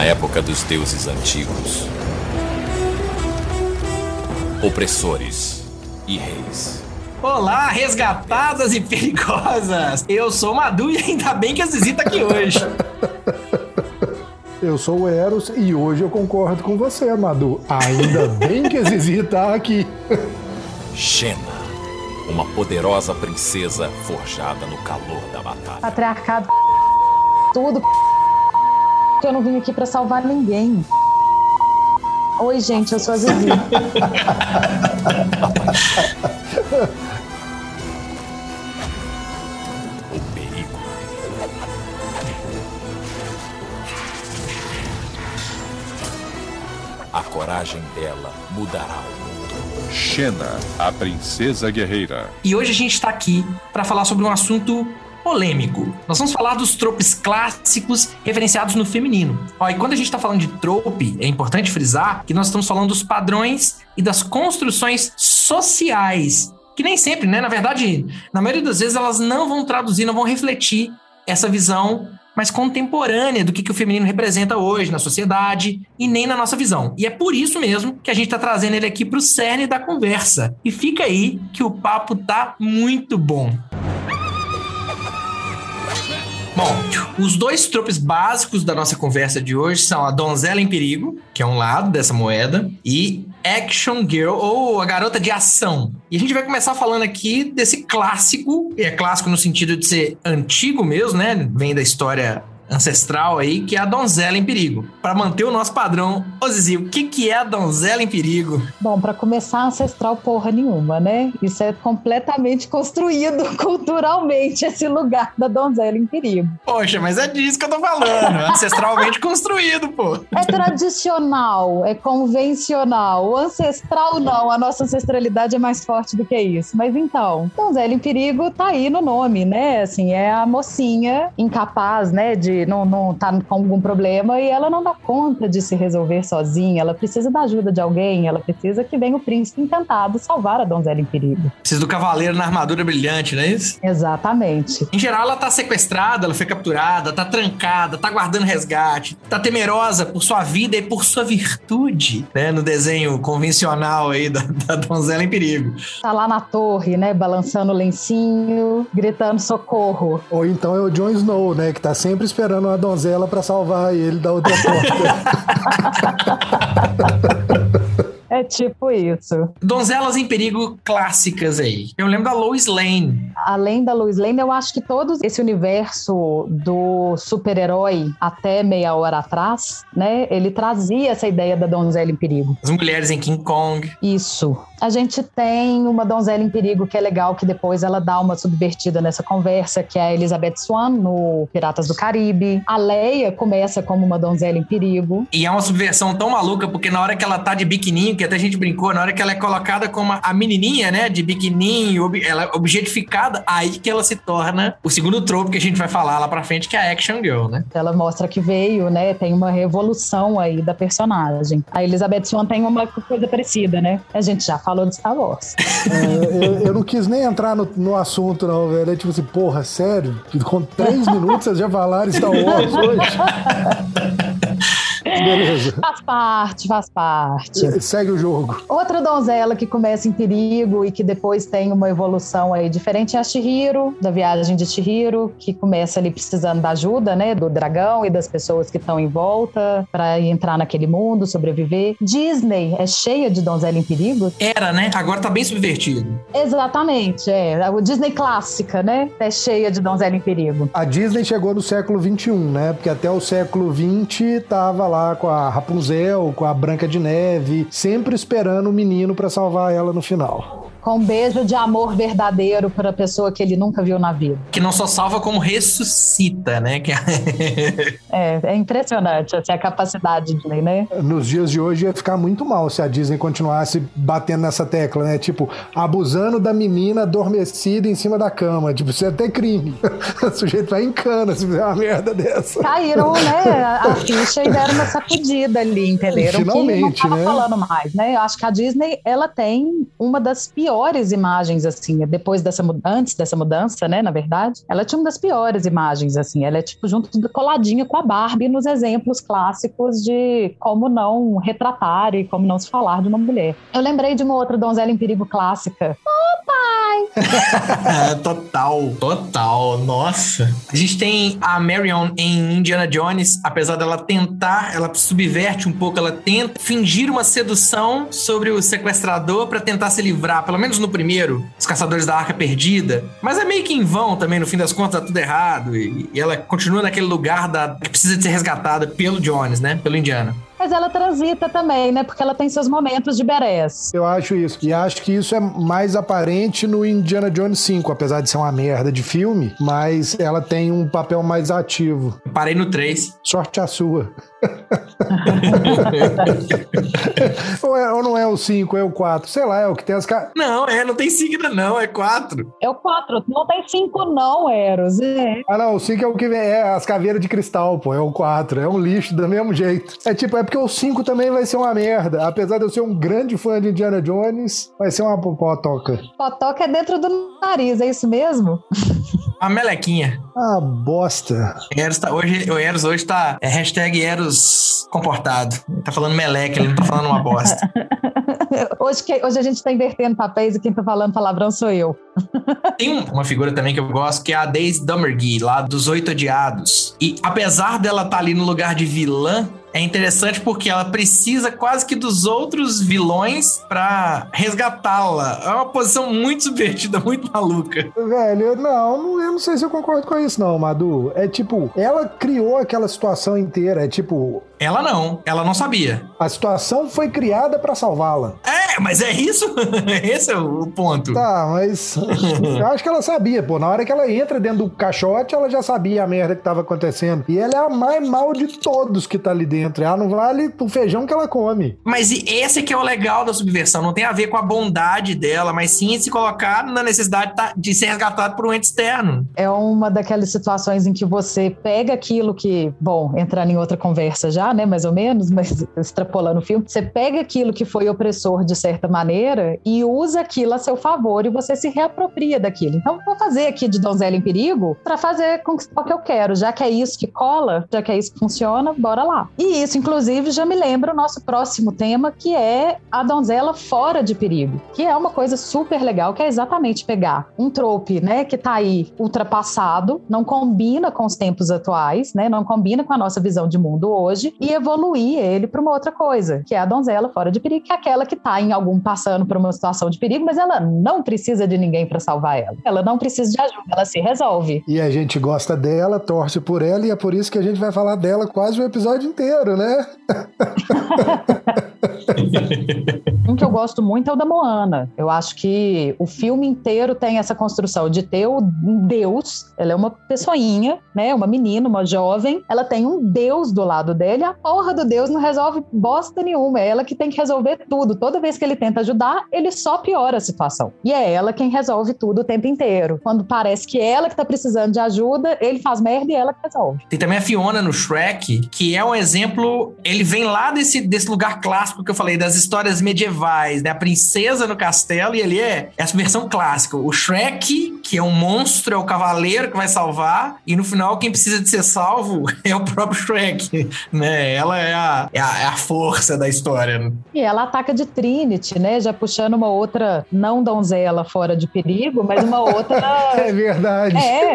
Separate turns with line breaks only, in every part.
Na época dos deuses antigos, opressores e reis.
Olá, resgatadas e perigosas! Eu sou Madu e ainda bem que a Zizi tá aqui hoje.
Eu sou o Eros e hoje eu concordo com você, Madu. Ainda bem que a Zizi tá aqui.
Xena, uma poderosa princesa forjada no calor da batalha.
Patriarcado, tudo. Que eu não vim aqui pra salvar ninguém. Oi, gente, eu sou a Zizi.
O perigo. A coragem dela mudará o mundo.
Xena, a princesa guerreira.
E hoje a gente está aqui para falar sobre um assunto polêmico. Nós vamos falar dos tropes clássicos referenciados no feminino. Ó, e quando a gente está falando de trope, é importante frisar que nós estamos falando dos padrões e das construções sociais. Que nem sempre, né? Na verdade, na maioria das vezes elas não vão traduzir, não vão refletir essa visão mais contemporânea do que, que o feminino representa hoje na sociedade e nem na nossa visão. E é por isso mesmo que a gente está trazendo ele aqui para o cerne da conversa. E fica aí que o papo tá muito bom. Bom, os dois tropes básicos da nossa conversa de hoje são a donzela em perigo, que é um lado dessa moeda, e action girl, ou a garota de ação. E a gente vai começar falando aqui desse clássico, e é clássico no sentido de ser antigo mesmo, né? Vem da história ancestral aí, que é a donzela em perigo. Para manter o nosso padrão, ô Zizi, o que, que é a donzela em perigo?
Bom, para começar, ancestral porra nenhuma, né? Isso é completamente construído culturalmente, esse lugar da donzela em perigo.
Poxa, mas é disso que eu tô falando. Ancestralmente construído, pô.
É tradicional, é convencional. O ancestral não, a nossa ancestralidade é mais forte do que isso. Mas então, donzela em perigo tá aí no nome, né? Assim, é a mocinha incapaz, né, de não, não tá com algum problema e ela não dá conta de se resolver sozinha. Ela precisa da ajuda de alguém, ela precisa que venha o príncipe encantado salvar a donzela em perigo.
Precisa do cavaleiro na armadura brilhante, não é isso?
Exatamente.
Em geral, ela tá sequestrada, ela foi capturada, tá trancada, tá guardando resgate, tá temerosa por sua vida e por sua virtude, né? No desenho convencional aí da, da donzela em perigo.
Tá lá na torre, né, balançando o lencinho, gritando socorro.
Ou então é o Jon Snow, né? Que tá sempre esperando uma donzela pra salvar ele da outra porta.
É tipo isso.
Donzelas em perigo clássicas aí. Eu lembro da Lois Lane.
Além da Lois Lane, eu acho que todo esse universo do super-herói até meia hora atrás, né? Ele trazia essa ideia da donzela em perigo.
As mulheres em King Kong.
Isso. A gente tem uma donzela em perigo que é legal, que depois ela dá uma subvertida nessa conversa, que é a Elizabeth Swan no Piratas do Caribe. A Leia começa como uma donzela em perigo.
E é uma subversão tão maluca, porque na hora que ela tá de biquininho, que até a gente brincou, na hora que ela é colocada como a menininha, né, de biquininho, ela é objetificada, aí que ela se torna o segundo tropo que a gente vai falar lá pra frente, que é a Action Girl, né?
Ela mostra que veio, né, tem uma revolução aí da personagem. A Elizabeth Swan tem uma coisa parecida, né? A gente já falou de Star Wars.
É, eu, eu, não quis nem entrar no, no assunto, não, velho. É tipo assim, porra, sério? Com três minutos vocês já falaram Star Wars hoje? Beleza.
Faz parte, faz parte.
Segue o jogo.
Outra donzela que começa em perigo e que depois tem uma evolução aí diferente é a Shihiro, da viagem de Shihiro, que começa ali precisando da ajuda, né, do dragão e das pessoas que estão em volta para entrar naquele mundo, sobreviver. Disney é cheia de donzela em perigo.
Era, né? Agora tá bem subvertido.
Exatamente, é. A Disney clássica, né? É cheia de donzela em perigo.
A Disney chegou no século XXI, né? Porque até o século XX tava lá com a Rapunzel, com a Branca de Neve, sempre esperando o menino para salvar ela no final.
Com um beijo de amor verdadeiro para a pessoa que ele nunca viu na vida.
Que não só salva, como ressuscita, né?
é, é impressionante assim, a capacidade de né?
Nos dias de hoje ia ficar muito mal se a Disney continuasse batendo nessa tecla, né? Tipo, abusando da menina adormecida em cima da cama. Tipo, isso é até crime. o sujeito vai em cana se fizer uma merda dessa.
Caíram, né? A ficha e deram uma sacudida ali, entenderam?
Finalmente,
que não tava
né?
falando mais, né? Eu acho que a Disney, ela tem uma das piores piores imagens, assim, depois dessa, antes dessa mudança, né, na verdade. Ela tinha uma das piores imagens, assim. Ela é, tipo, junto, coladinha com a Barbie nos exemplos clássicos de como não retratar e como não se falar de uma mulher. Eu lembrei de uma outra donzela em perigo clássica. Oh, pai!
total, total. Nossa. A gente tem a Marion em Indiana Jones, apesar dela tentar, ela subverte um pouco, ela tenta fingir uma sedução sobre o sequestrador para tentar se livrar, pelo menos no primeiro, os caçadores da arca perdida. Mas é meio que em vão também, no fim das contas, tá tudo errado. E, e ela continua naquele lugar da, que precisa de ser resgatada pelo Jones, né? Pelo Indiana
mas ela transita também, né? Porque ela tem seus momentos de berés.
Eu acho isso. E acho que isso é mais aparente no Indiana Jones 5, apesar de ser uma merda de filme, mas ela tem um papel mais ativo.
parei no 3.
Sorte a sua. ou, é, ou, não é o 5, é o 4. Sei lá, é o que tem as caras.
Não, é, não tem sigla, não, é 4.
É o 4. Não tem 5, não, Eros. É.
Ah, não, o 5 é o que vem. É as caveiras de cristal, pô. É o 4. É um lixo do mesmo jeito. É tipo, é porque o 5 também vai ser uma merda. Apesar de eu ser um grande fã de Indiana Jones, vai ser uma potoca.
Potoca é dentro do nariz, é isso mesmo?
A melequinha.
Ah, bosta.
Eros tá, hoje, o Eros hoje tá. É hashtag Eros comportado. Ele tá falando meleca, ele não tá falando uma bosta.
hoje, que, hoje a gente tá invertendo papéis e quem tá falando palavrão sou eu.
Tem uma figura também que eu gosto, que é a Daisy Dummergy, lá dos Oito Odiados. E apesar dela estar tá ali no lugar de vilã, é interessante porque ela precisa quase que dos outros vilões para resgatá-la. É uma posição muito subvertida, muito maluca.
Velho, não, eu não sei se eu concordo com isso, não, Madu. É tipo, ela criou aquela situação inteira. É tipo.
Ela não, ela não sabia.
A situação foi criada para salvá-la.
É, mas é isso? Esse é o ponto.
Tá, mas eu acho que ela sabia, pô. Na hora que ela entra dentro do caixote, ela já sabia a merda que tava acontecendo. E ela é a mais mal de todos que tá ali dentro dentro. Ela não vale o feijão que ela come.
Mas esse que é o legal da subversão. Não tem a ver com a bondade dela, mas sim se colocar na necessidade tá, de ser resgatado por um ente externo.
É uma daquelas situações em que você pega aquilo que, bom, entrando em outra conversa já, né, mais ou menos, mas extrapolando o filme, você pega aquilo que foi opressor de certa maneira e usa aquilo a seu favor e você se reapropria daquilo. Então, vou fazer aqui de Donzela em Perigo para fazer conquistar o que eu quero, já que é isso que cola, já que é isso que funciona, bora lá. E e isso, inclusive, já me lembra o nosso próximo tema, que é a donzela fora de perigo, que é uma coisa super legal, que é exatamente pegar um trope, né, que tá aí ultrapassado, não combina com os tempos atuais, né, não combina com a nossa visão de mundo hoje, e evoluir ele para uma outra coisa, que é a donzela fora de perigo, que é aquela que tá em algum passando por uma situação de perigo, mas ela não precisa de ninguém para salvar ela. Ela não precisa de ajuda, ela se resolve.
E a gente gosta dela, torce por ela, e é por isso que a gente vai falar dela quase o episódio inteiro né?
um que eu gosto muito é o da Moana. Eu acho que o filme inteiro tem essa construção de ter o Deus, ela é uma pessoinha, né? Uma menina, uma jovem, ela tem um Deus do lado dele, a porra do Deus não resolve bosta nenhuma, é ela que tem que resolver tudo. Toda vez que ele tenta ajudar, ele só piora a situação. E é ela quem resolve tudo o tempo inteiro. Quando parece que ela que tá precisando de ajuda, ele faz merda e ela que resolve.
Tem também a Fiona no Shrek, que é um exemplo, ele vem lá desse, desse lugar clássico que eu falei, das histórias medievais, né? A princesa no castelo, e ele é essa versão clássica. O Shrek, que é um monstro, é o cavaleiro que vai salvar, e no final quem precisa de ser salvo é o próprio Shrek, né? Ela é a, é a, é a força da história.
E ela ataca de Trinity, né? Já puxando uma outra, não donzela fora de perigo, mas uma outra...
é verdade.
É.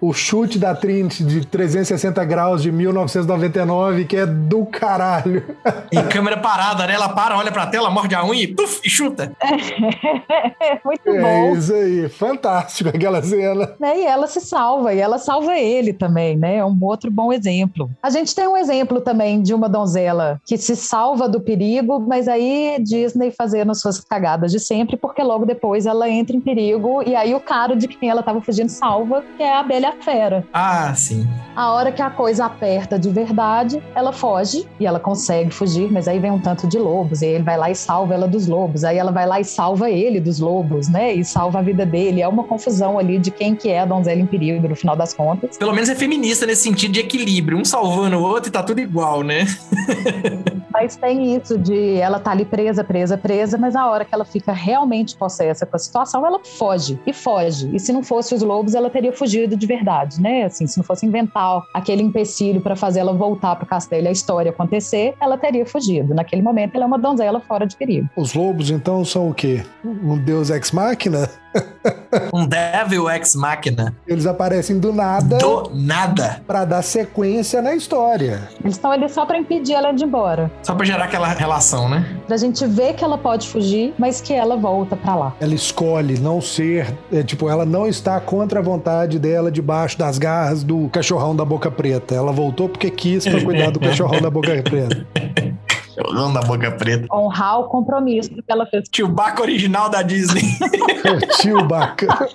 o chute da Trinity de 360 graus de 1999, que é do caralho.
E câmera parada, né? Ela para, olha pra tela, morde a unha e, puf, e chuta.
É, muito
é
bom.
É isso aí, fantástico aquela cena.
É, e ela se salva, e ela salva ele também, né? É um outro bom exemplo. A gente tem um exemplo também de uma donzela que se salva do perigo, mas aí Disney fazendo suas cagadas de sempre, porque logo depois ela entra em perigo e aí o cara de quem ela estava fugindo salva, que é a abelha fera.
Ah, sim.
A hora que a coisa aperta de verdade, ela foge e ela consegue fugir, mas aí vem um tanto de lobos e ele vai lá e salva ela dos lobos. Aí ela vai lá e salva ele dos lobos, né? E salva a vida dele. É uma confusão ali de quem que é a donzela em perigo no final das contas.
Pelo menos é feminista nesse sentido de equilíbrio, um salvando o outro e tá tudo igual, né?
Mas tem isso de ela tá ali presa, presa, presa, mas a hora que ela fica realmente possessa com a situação, ela foge e foge. E se não fosse os lobos, ela teria fugido de verdade, né? Assim, se não fosse inventar aquele empecilho para fazer ela voltar pro castelo e a história acontecer, ela teria fugido. Naquele momento, ela é uma donzela fora de perigo.
Os lobos, então, são o quê? Um deus ex-máquina?
Um Devil Ex Machina.
Eles aparecem do nada
Do nada.
pra dar sequência na história.
Eles estão ali só para impedir ela de ir embora.
Só pra gerar aquela relação, né?
Pra gente ver que ela pode fugir, mas que ela volta pra lá.
Ela escolhe não ser, é, tipo, ela não está contra a vontade dela debaixo das garras do cachorrão da boca preta. Ela voltou porque quis pra cuidar do cachorrão da boca preta.
Chorão da boca preta.
Honrar o compromisso que ela fez.
Tio Baco original da Disney.
Tio Baca.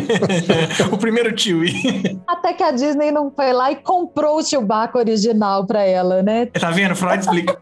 o primeiro tio.
Até que a Disney não foi lá e comprou o Chewbacca original pra ela, né?
Tá vendo? Freud explica.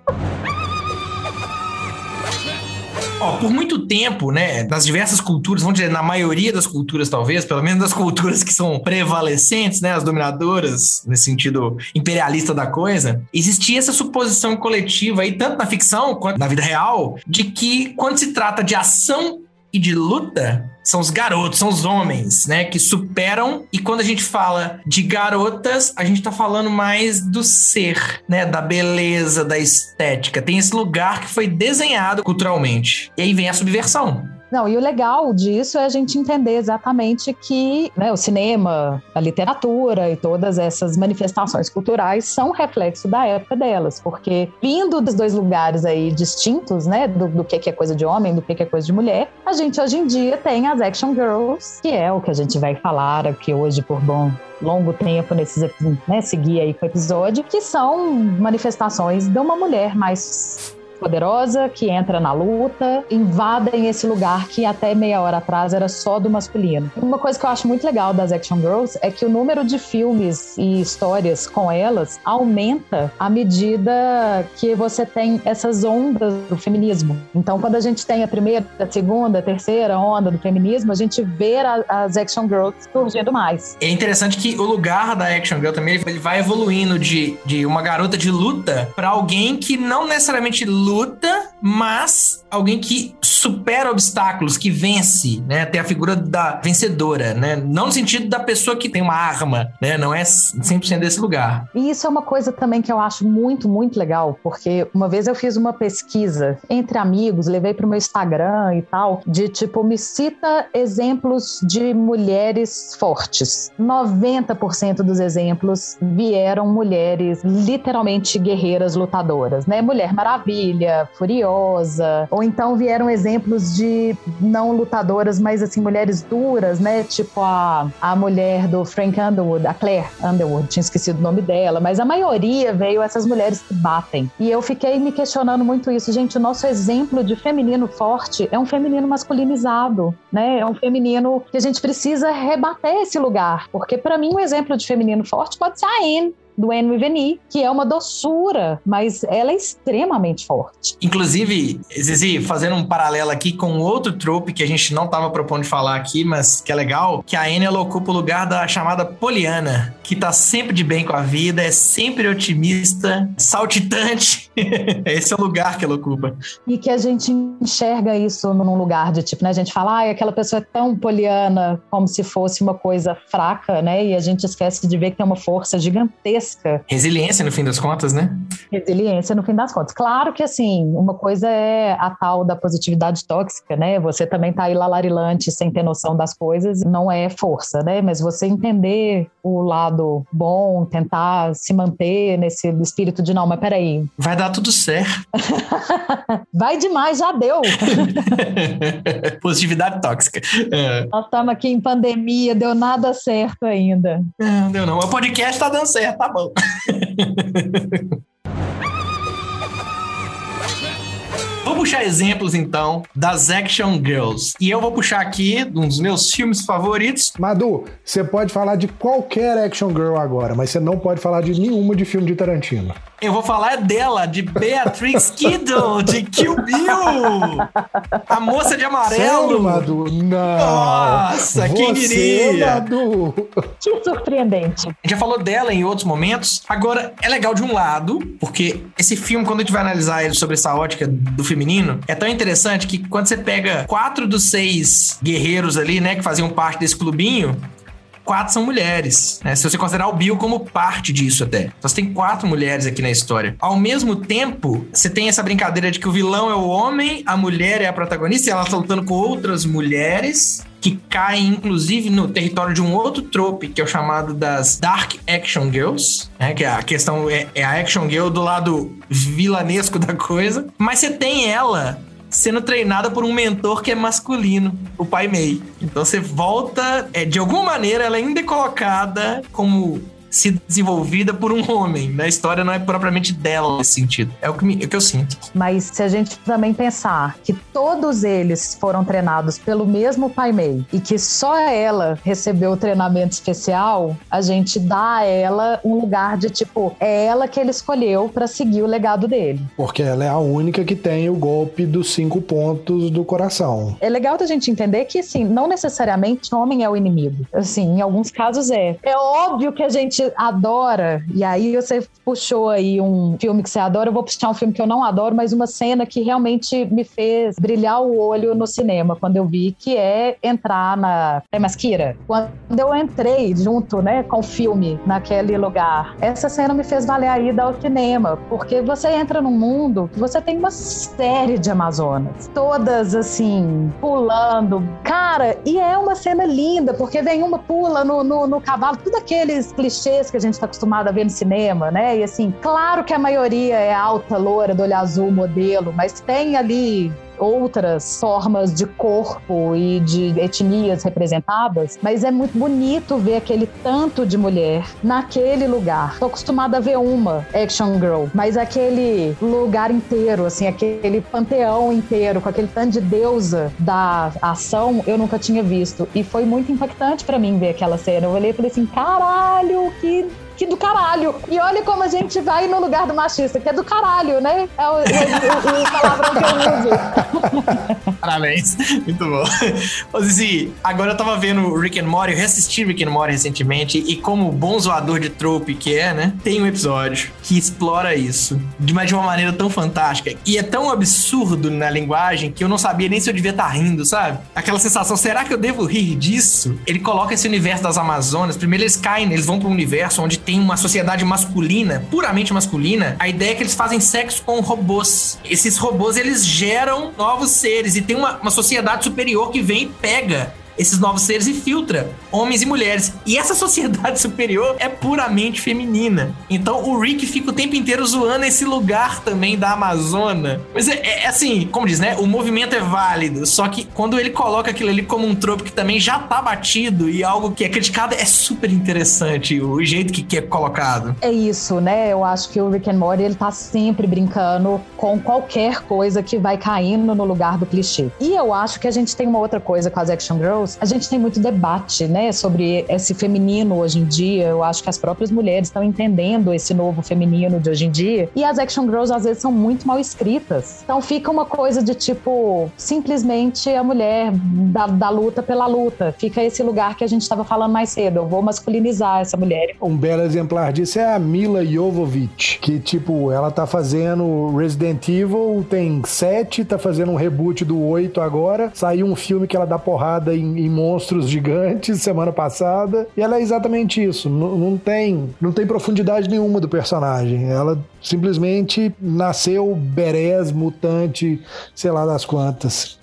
Ó, por muito tempo, né, nas diversas culturas, vamos dizer, na maioria das culturas, talvez, pelo menos das culturas que são prevalecentes, né, as dominadoras, nesse sentido imperialista da coisa, existia essa suposição coletiva aí, tanto na ficção quanto na vida real, de que quando se trata de ação e de luta, são os garotos, são os homens, né, que superam. E quando a gente fala de garotas, a gente tá falando mais do ser, né, da beleza, da estética. Tem esse lugar que foi desenhado culturalmente. E aí vem a subversão.
Não, e o legal disso é a gente entender exatamente que né, o cinema, a literatura e todas essas manifestações culturais são reflexo da época delas, porque vindo dos dois lugares aí distintos, né, do, do que é coisa de homem, do que é coisa de mulher, a gente hoje em dia tem as action girls, que é o que a gente vai falar aqui hoje por bom longo tempo nesses né, seguir aí com o episódio, que são manifestações de uma mulher mais poderosa que entra na luta, invadem esse lugar que até meia hora atrás era só do masculino. Uma coisa que eu acho muito legal das Action Girls é que o número de filmes e histórias com elas aumenta à medida que você tem essas ondas do feminismo. Então, quando a gente tem a primeira, a segunda, a terceira onda do feminismo, a gente vê as Action Girls surgindo mais.
É interessante que o lugar da action girl também ele vai evoluindo de, de uma garota de luta pra alguém que não necessariamente luta, luta mas alguém que supera obstáculos, que vence, né? Tem a figura da vencedora, né? Não no sentido da pessoa que tem uma arma, né? Não é 100% desse lugar.
E isso é uma coisa também que eu acho muito, muito legal, porque uma vez eu fiz uma pesquisa entre amigos, levei para o meu Instagram e tal, de tipo, me cita exemplos de mulheres fortes. 90% dos exemplos vieram mulheres literalmente guerreiras lutadoras, né? Mulher Maravilha, Furiosa, ou então vieram exemplos de não lutadoras, mas assim, mulheres duras, né? Tipo a, a mulher do Frank Underwood, a Claire Underwood, tinha esquecido o nome dela, mas a maioria veio essas mulheres que batem. E eu fiquei me questionando muito isso. Gente, o nosso exemplo de feminino forte é um feminino masculinizado, né? É um feminino que a gente precisa rebater esse lugar. Porque para mim, um exemplo de feminino forte pode ser a Anne, do Anne Riveni, que é uma doçura, mas ela é extremamente forte.
Inclusive, Zizi, fazendo um paralelo aqui com outro trope que a gente não estava propondo de falar aqui, mas que é legal, que a Anne ela ocupa o lugar da chamada Poliana, que tá sempre de bem com a vida, é sempre otimista, saltitante. Esse é o lugar que ela ocupa.
E que a gente enxerga isso num lugar de tipo, né? A gente fala, ah, aquela pessoa é tão poliana como se fosse uma coisa fraca, né? E a gente esquece de ver que tem uma força gigantesca
Resiliência, no fim das contas, né?
resiliência no fim das contas. Claro que assim, uma coisa é a tal da positividade tóxica, né? Você também tá aí lalarilante sem ter noção das coisas, não é força, né? Mas você entender o lado bom, tentar se manter nesse espírito de não, mas peraí,
Vai dar tudo certo.
vai demais, já deu.
Positividade tóxica. É.
Nós estamos aqui em pandemia, deu nada certo ainda.
Não, deu não. O podcast tá dando certo, tá bom. Vou puxar exemplos então das Action Girls. E eu vou puxar aqui um dos meus filmes favoritos.
Madu, você pode falar de qualquer action girl agora, mas você não pode falar de nenhuma de filme de Tarantino.
Eu vou falar dela, de Beatrix Kiddo, de Kill Bill. A moça de amarelo.
Sério, Madu? Não.
Nossa, quem
Você,
diria?
Madu.
Que surpreendente.
A gente já falou dela em outros momentos. Agora, é legal de um lado, porque esse filme, quando a gente vai analisar ele sobre essa ótica do feminino, é tão interessante que quando você pega quatro dos seis guerreiros ali, né, que faziam parte desse clubinho, quatro são mulheres, né? Se você considerar o Bill como parte disso até. Então você tem quatro mulheres aqui na história. Ao mesmo tempo, você tem essa brincadeira de que o vilão é o homem, a mulher é a protagonista, e ela tá lutando com outras mulheres que caem, inclusive, no território de um outro trope, que é o chamado das Dark Action Girls, né? Que a questão é, é a action girl do lado vilanesco da coisa. Mas você tem ela sendo treinada por um mentor que é masculino, o pai Mei. Então você volta, é, de alguma maneira, ela ainda é colocada como se desenvolvida por um homem. Na história não é propriamente dela nesse sentido. É o que, me- é o que eu sinto.
Mas se a gente também pensar que todos eles foram treinados pelo mesmo Pai Mei e que só ela recebeu o treinamento especial, a gente dá a ela um lugar de tipo, é ela que ele escolheu pra seguir o legado dele.
Porque ela é a única que tem o golpe dos cinco pontos do coração.
É legal da gente entender que, assim, não necessariamente o homem é o inimigo. Assim, em alguns casos é. É óbvio que a gente adora, e aí você puxou aí um filme que você adora, eu vou puxar um filme que eu não adoro, mas uma cena que realmente me fez brilhar o olho no cinema quando eu vi, que é entrar na Temasquira. Quando eu entrei junto, né, com o filme naquele lugar, essa cena me fez valer a ida ao cinema, porque você entra num mundo que você tem uma série de Amazonas, todas assim, pulando. Cara, e é uma cena linda, porque vem uma pula no, no, no cavalo, tudo aqueles clichês que a gente está acostumado a ver no cinema, né? E assim, claro que a maioria é alta, loura, do olho azul, modelo, mas tem ali outras formas de corpo e de etnias representadas, mas é muito bonito ver aquele tanto de mulher naquele lugar. Tô acostumada a ver uma action girl, mas aquele lugar inteiro, assim, aquele panteão inteiro, com aquele tanto de deusa da ação, eu nunca tinha visto. E foi muito impactante pra mim ver aquela cena. Eu olhei e falei assim: caralho, que que do caralho. E olha como a gente vai no lugar do machista, que é do caralho, né? É o, o, o- o palavrão que eu uso.
Parabéns. Muito bom. Ô, Zizi, agora eu tava vendo Rick and Morty, eu reassisti Rick and Morty recentemente, e como bom zoador de trope que é, né? Tem um episódio que explora isso, de, mas de uma maneira tão fantástica. E é tão absurdo na linguagem que eu não sabia nem se eu devia estar rindo, sabe? Aquela sensação, será que eu devo rir disso? Ele coloca esse universo das Amazonas, primeiro eles caem, eles vão para um universo onde tem uma sociedade masculina, puramente masculina. A ideia é que eles fazem sexo com robôs. Esses robôs, eles geram novos seres e tem uma, uma sociedade superior que vem e pega esses novos seres e filtra homens e mulheres. E essa sociedade superior é puramente feminina. Então o Rick fica o tempo inteiro zoando esse lugar também da Amazônia. Mas é, é assim, como diz, né? O movimento é válido. Só que quando ele coloca aquilo ali como um tropo que também já tá batido e algo que é criticado, é super interessante o jeito que, que é colocado.
É isso, né? Eu acho que o Rick and Morty, ele tá sempre brincando com qualquer coisa que vai caindo no lugar do clichê. E eu acho que a gente tem uma outra coisa com as Action Girls. A gente tem muito debate, né? Sobre esse feminino hoje em dia. Eu acho que as próprias mulheres estão entendendo esse novo feminino de hoje em dia. E as Action Girls, às vezes, são muito mal escritas. Então fica uma coisa de tipo, simplesmente a mulher da, da luta pela luta. Fica esse lugar que a gente estava falando mais cedo. Eu vou masculinizar essa mulher.
Um belo exemplar disso é a Mila Jovovich, que, tipo, ela tá fazendo Resident Evil, tem sete, tá fazendo um reboot do oito agora. Saiu um filme que ela dá porrada em, em monstros gigantes semana passada. E ela é exatamente isso. N- não tem, não tem profundidade nenhuma do personagem. Ela simplesmente nasceu berés, mutante, sei lá das quantas.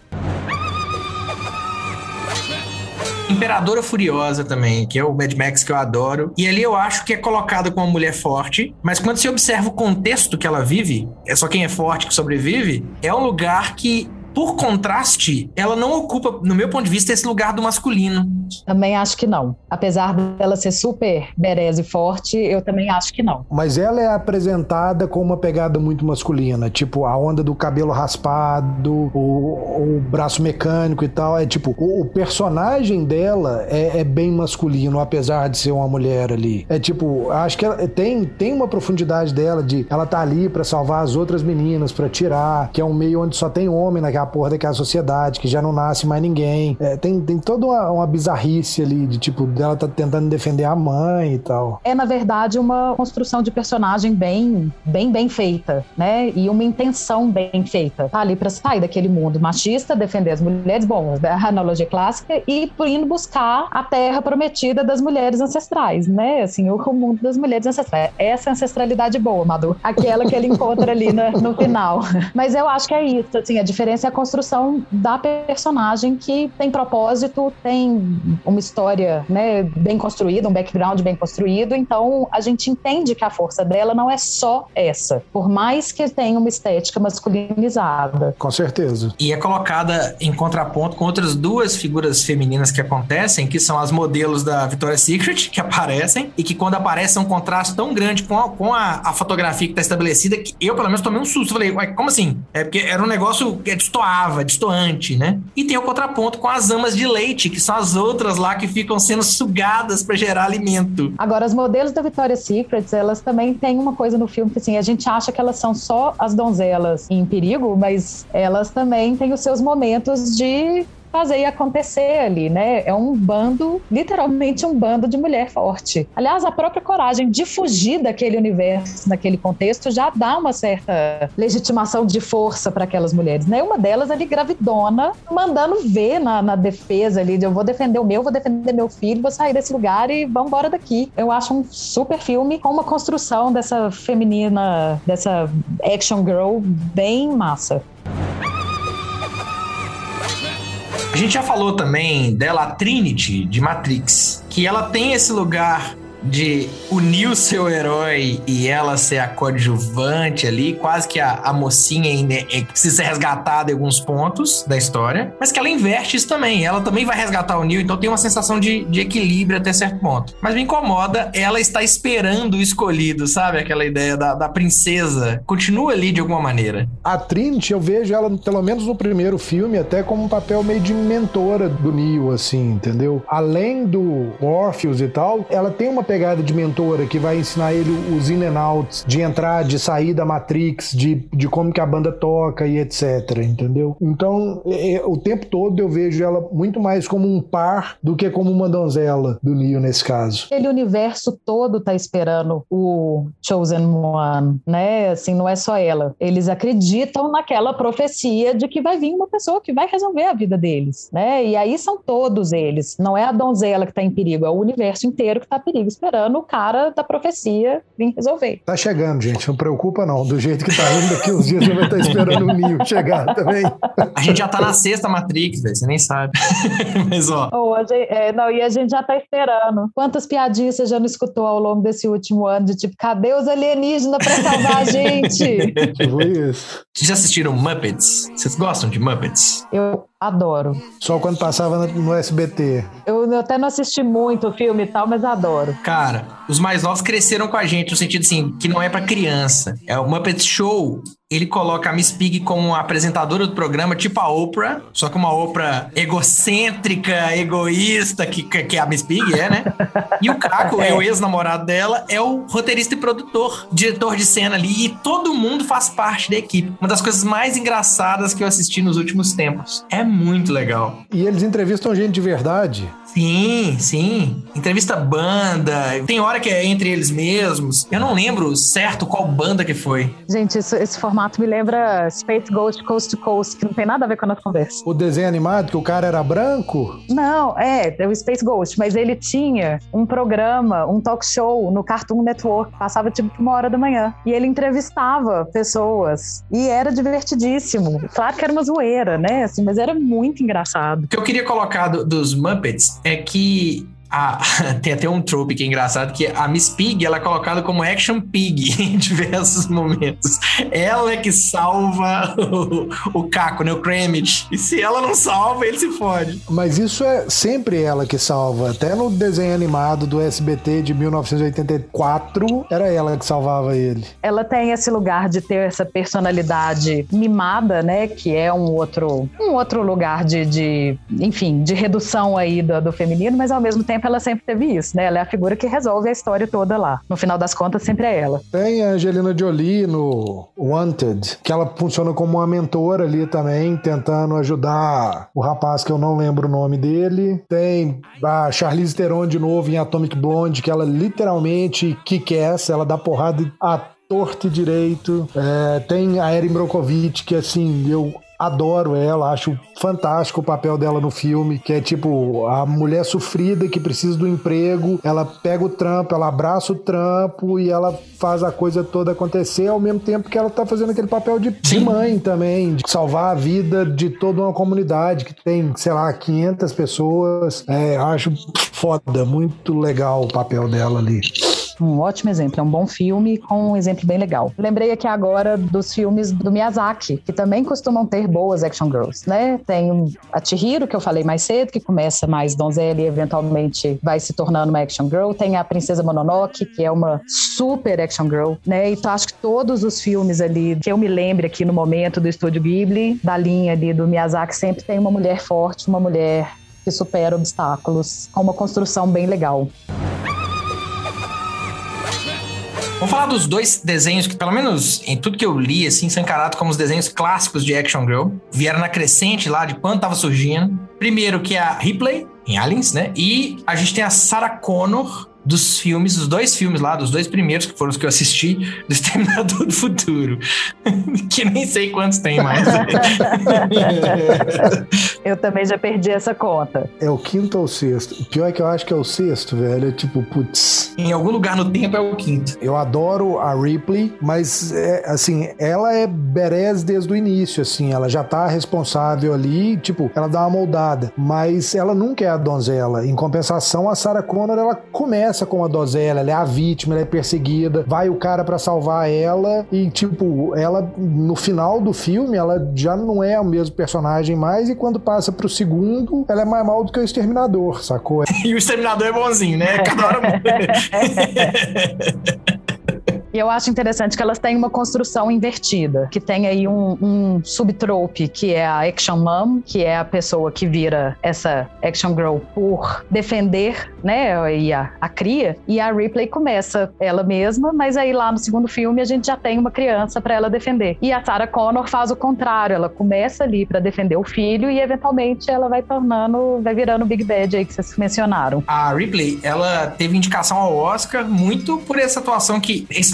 Imperadora Furiosa também, que é o Mad Max que eu adoro. E ali eu acho que é colocada como uma mulher forte, mas quando você observa o contexto que ela vive, é só quem é forte que sobrevive, é um lugar que por contraste, ela não ocupa, no meu ponto de vista, esse lugar do masculino.
Também acho que não. Apesar dela ser super bereza e forte, eu também acho que não.
Mas ela é apresentada com uma pegada muito masculina, tipo a onda do cabelo raspado, o, o braço mecânico e tal. É tipo, o, o personagem dela é, é, bem masculino, apesar de ser uma mulher ali. É tipo, acho que ela, tem, tem uma profundidade dela de ela tá ali para salvar as outras meninas, para tirar, que é um meio onde só tem homem naquela porra daquela sociedade, que já não nasce mais ninguém. É, tem, tem toda uma, uma bizarrice ali de tipo, dela tá tentando defender a mãe e tal.
É, na verdade, uma construção de personagem bem, bem, bem feita, né? E uma intenção bem feita. Tá ali pra sair daquele mundo machista, defender as mulheres, bom, a analogia clássica, e indo buscar a terra prometida das mulheres ancestrais, né? Assim, o mundo das mulheres ancestrais. Essa ancestralidade boa, Madu. Aquela que ele encontra ali no, no final. Mas eu acho que é isso, assim, a diferença é a construção da personagem que tem propósito, tem uma história, né, bem construída, um background bem construído, então a gente entende que a força dela não é só essa, por mais que tenha uma estética masculinizada.
Com certeza.
E é colocada em contraponto com outras duas figuras femininas que acontecem, que são as modelos da Victoria's Secret, que aparecem, e que quando aparecem é um contraste tão grande com a, com a, a fotografia que está estabelecida, que eu, pelo menos, tomei um susto. Falei, ué, como assim? É porque era um negócio que destoava, destoante, né? E tem o contraponto com as amas de leite, que são as outras lá que ficam sendo sugadas para gerar alimento.
Agora, as modelos da Victoria's Secret, elas também têm uma coisa no filme que, assim, a gente acha que elas são só as donzelas em perigo, mas elas também têm os seus momentos de fazer acontecer ali, né? É um bando, literalmente um bando de mulher forte. Aliás, a própria coragem de fugir daquele universo, naquele contexto, já dá uma certa legitimação de força para aquelas mulheres, né? Uma delas ali gravidona, mandando ver na, na defesa ali, de eu vou defender o meu, vou defender meu filho, vou sair desse lugar e vamos embora daqui. Eu acho um super filme com uma construção dessa feminina, dessa action girl bem massa.
A gente já falou também dela, a Trinity, de Matrix, que ela tem esse lugar de unir o seu herói e ela ser a coadjuvante ali, quase que a, a mocinha ainda é, precisa ser resgatada em alguns pontos da história, mas que ela inverte isso também. Ela também vai resgatar o Neo, então tem uma sensação de, de equilíbrio até certo ponto. Mas me incomoda ela está esperando o escolhido, sabe? Aquela ideia da, da princesa. Continua ali de alguma maneira.
A Trinity, eu vejo ela, pelo menos no primeiro filme, até como um papel meio de mentora do Neo, assim, entendeu? Além do Morpheus e tal, ela tem uma pegada de mentora que vai ensinar ele os in and outs, de entrar, de sair da Matrix, de, de como que a banda toca e etc, entendeu? Então, é, é, o tempo todo eu vejo ela muito mais como um par do que como uma donzela do Neo nesse caso.
Aquele universo todo tá esperando o Chosen One, né? Assim, não é só ela. Eles acreditam naquela profecia de que vai vir uma pessoa que vai resolver a vida deles, né? E aí são todos eles. Não é a donzela que tá em perigo, é o universo inteiro que tá em perigo esperando o cara da profecia vir resolver.
Tá chegando, gente. Não preocupa, não. Do jeito que tá indo, daqui uns dias você vai estar esperando o Neo chegar também.
A gente já tá na sexta Matrix, velho. Você nem sabe. Mas, ó.
Oh, gente, é, não, e a gente já tá esperando. Quantas piadinhas você já não escutou ao longo desse último ano? De tipo, cadê os alienígenas pra salvar a gente?
Tipo isso.
Vocês já assistiram Muppets? Vocês gostam de Muppets?
Eu adoro.
Só quando passava no SBT.
Eu, eu até não assisti muito o filme e tal, mas adoro.
Cara, os mais novos cresceram com a gente, no sentido assim, que não é para criança. É o Muppet Show. Ele coloca a Miss Pig como apresentadora do programa, tipo a Oprah, só que uma Oprah egocêntrica, egoísta, que, que a Miss Pig é, né? E o Caco, é. o ex-namorado dela, é o roteirista e produtor, diretor de cena ali, e todo mundo faz parte da equipe. Uma das coisas mais engraçadas que eu assisti nos últimos tempos. É muito legal.
E eles entrevistam gente de verdade.
Sim, sim. Entrevista banda. Tem hora que é entre eles mesmos. Eu não lembro certo qual banda que foi.
Gente, isso, esse formato me lembra Space Ghost Coast to Coast, que não tem nada a ver com a nossa conversa.
O desenho animado, que o cara era branco?
Não, é, é o Space Ghost, mas ele tinha um programa, um talk show no Cartoon Network. Passava tipo uma hora da manhã. E ele entrevistava pessoas. E era divertidíssimo. Claro que era uma zoeira, né? Assim, mas era muito engraçado.
O que eu queria colocar do, dos Muppets é que a, tem até um trope que é engraçado, que a Miss Pig, ela é colocada como action pig em diversos momentos. Ela é que salva o, o Caco, né? O Kramit. E se ela não salva, ele se fode.
Mas isso é sempre ela que salva. Até no desenho animado do SBT de 1984, era ela que salvava ele.
Ela tem esse lugar de ter essa personalidade mimada, né? Que é um outro, um outro lugar de, de enfim, de redução aí do, do feminino, mas ao mesmo tempo ela sempre teve isso, né? Ela é a figura que resolve a história toda lá. No final das contas, sempre é ela.
Tem a Angelina Jolie no Wanted, que ela funciona como uma mentora ali também, tentando ajudar o rapaz que eu não lembro o nome dele. Tem a Charlize Theron de novo em Atomic Blonde, que ela literalmente kick-ass, ela dá porrada a torto e direito. É, tem a Erin Brockovich, que assim, eu adoro ela, acho fantástico o papel dela no filme, que é tipo a mulher sofrida que precisa do emprego, ela pega o trampo, ela abraça o trampo e ela faz a coisa toda acontecer ao mesmo tempo que ela tá fazendo aquele papel de, de mãe também, de salvar a vida de toda uma comunidade que tem, sei lá, 500 pessoas. É, acho foda, muito legal o papel dela ali.
Um ótimo exemplo, é um bom filme com um exemplo bem legal. Lembrei aqui agora dos filmes do Miyazaki, que também costumam ter boas action girls, né? Tem a Chihiro, que eu falei mais cedo, que começa mais donzela e eventualmente vai se tornando uma action girl. Tem a Princesa Mononoke, que é uma super action girl, né? Então acho que todos os filmes ali que eu me lembre aqui no momento do Estúdio Ghibli, da linha ali do Miyazaki, sempre tem uma mulher forte, uma mulher que supera obstáculos, com uma construção bem legal.
Vamos falar dos dois desenhos que, pelo menos em tudo que eu li, assim, são encarados como os desenhos clássicos de Action Girl. Vieram na crescente lá de quando tava surgindo. Primeiro que é a Ripley, em Aliens, né? E a gente tem a Sarah Connor, dos filmes, dos dois filmes lá, dos dois primeiros que foram os que eu assisti, do Exterminador do Futuro. que nem sei quantos tem mais.
eu também já perdi essa conta.
É o quinto ou o sexto? O pior é que eu acho que é o sexto, velho. É tipo, putz.
Em algum lugar no tempo é o quinto.
Eu adoro a Ripley, mas, é, assim, ela é berez desde o início, assim. Ela já tá responsável ali, tipo, ela dá uma moldada. Mas ela nunca é a donzela. Em compensação, a Sarah Connor, ela começa com a Dozella, ela é a vítima, ela é perseguida, vai o cara para salvar ela e, tipo, ela no final do filme, ela já não é o mesmo personagem mais e quando passa pro segundo, ela é mais mal do que o Exterminador, sacou?
e o Exterminador é bonzinho, né? Cada hora...
E eu acho interessante que elas têm uma construção invertida, que tem aí um, um subtrope, que é a action mom, que é a pessoa que vira essa action girl por defender, né, e a, a cria, e a Ripley começa ela mesma, mas aí lá no segundo filme a gente já tem uma criança para ela defender. E a Sarah Connor faz o contrário, ela começa ali para defender o filho e eventualmente ela vai tornando, vai virando Big Bad aí que vocês mencionaram.
A Ripley, ela teve indicação ao Oscar muito por essa atuação que esse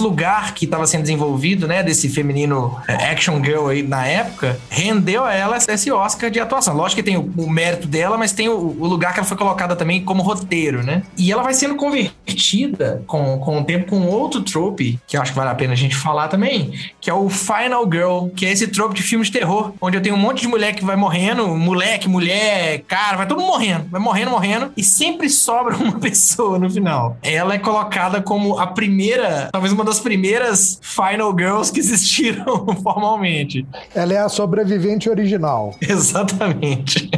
que estava sendo desenvolvido, né, desse feminino é, action girl aí na época, rendeu a ela esse Oscar de atuação. Lógico que tem o, o mérito dela, mas tem o, o, lugar que ela foi colocada também como roteiro, né? E ela vai sendo convertida com, com o tempo com outro trope, que eu acho que vale a pena a gente falar também, que é o Final Girl, que é esse trope de filmes de terror, onde eu tenho um monte de mulher que vai morrendo, moleque, mulher, cara, vai todo mundo morrendo, vai morrendo, morrendo, e sempre sobra uma pessoa no final. Ela é colocada como a primeira, talvez uma das primeiras Final Girls que existiram formalmente.
Ela é a sobrevivente original.
Exatamente.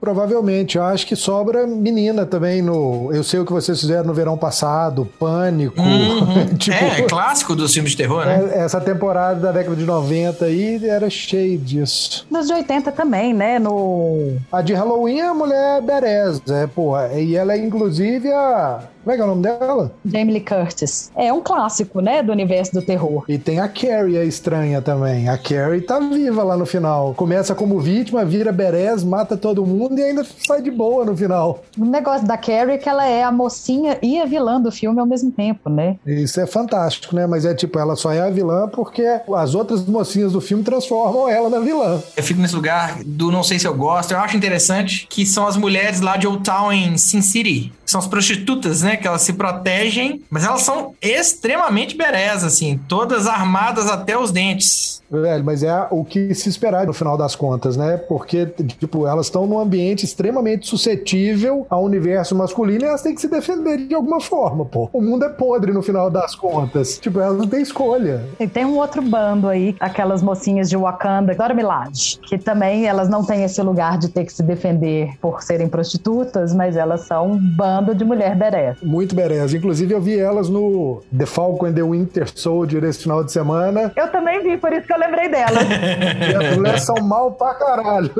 Provavelmente, eu acho que sobra menina também no. Eu sei o que vocês fizeram no verão passado, Pânico.
Uhum. tipo, é, clássico dos filmes de terror, né?
É, essa temporada da década de 90 aí era cheio disso.
Nos de 80 também, né? No.
A de Halloween é a mulher Berez, é, porra. E ela é inclusive a como é que é o nome dela?
Jamie Lee Curtis. É um clássico, né, do universo do terror.
E tem a Carrie, a estranha também. A Carrie tá viva lá no final. Começa como vítima, vira berés, mata todo mundo e ainda sai de boa no final.
O negócio da Carrie é que ela é a mocinha e a vilã do filme ao mesmo tempo, né?
Isso é fantástico, né? Mas é tipo, ela só é a vilã porque as outras mocinhas do filme transformam ela na vilã.
Eu fico nesse lugar do não sei se eu gosto. Eu acho interessante que são as mulheres lá de Old Town em Sin City são as prostitutas, né? Que elas se protegem, mas elas são extremamente berés, assim, todas armadas até os dentes.
Velho, mas é o que se esperar no final das contas, né? Porque, tipo, elas estão num ambiente extremamente suscetível ao universo masculino e elas têm que se defender de alguma forma, pô. O mundo é podre no final das contas. Tipo, elas não têm escolha.
E tem um outro bando aí, aquelas mocinhas de Wakanda, Dora Milaje, que também elas não têm esse lugar de ter que se defender por serem prostitutas, mas elas são um bando de mulher berés.
Muito berés. Inclusive, eu vi elas no The Falcon and the Winter Soldier esse final de semana.
Eu também vi, por isso que eu lembrei delas.
E as mulheres são mal pra caralho.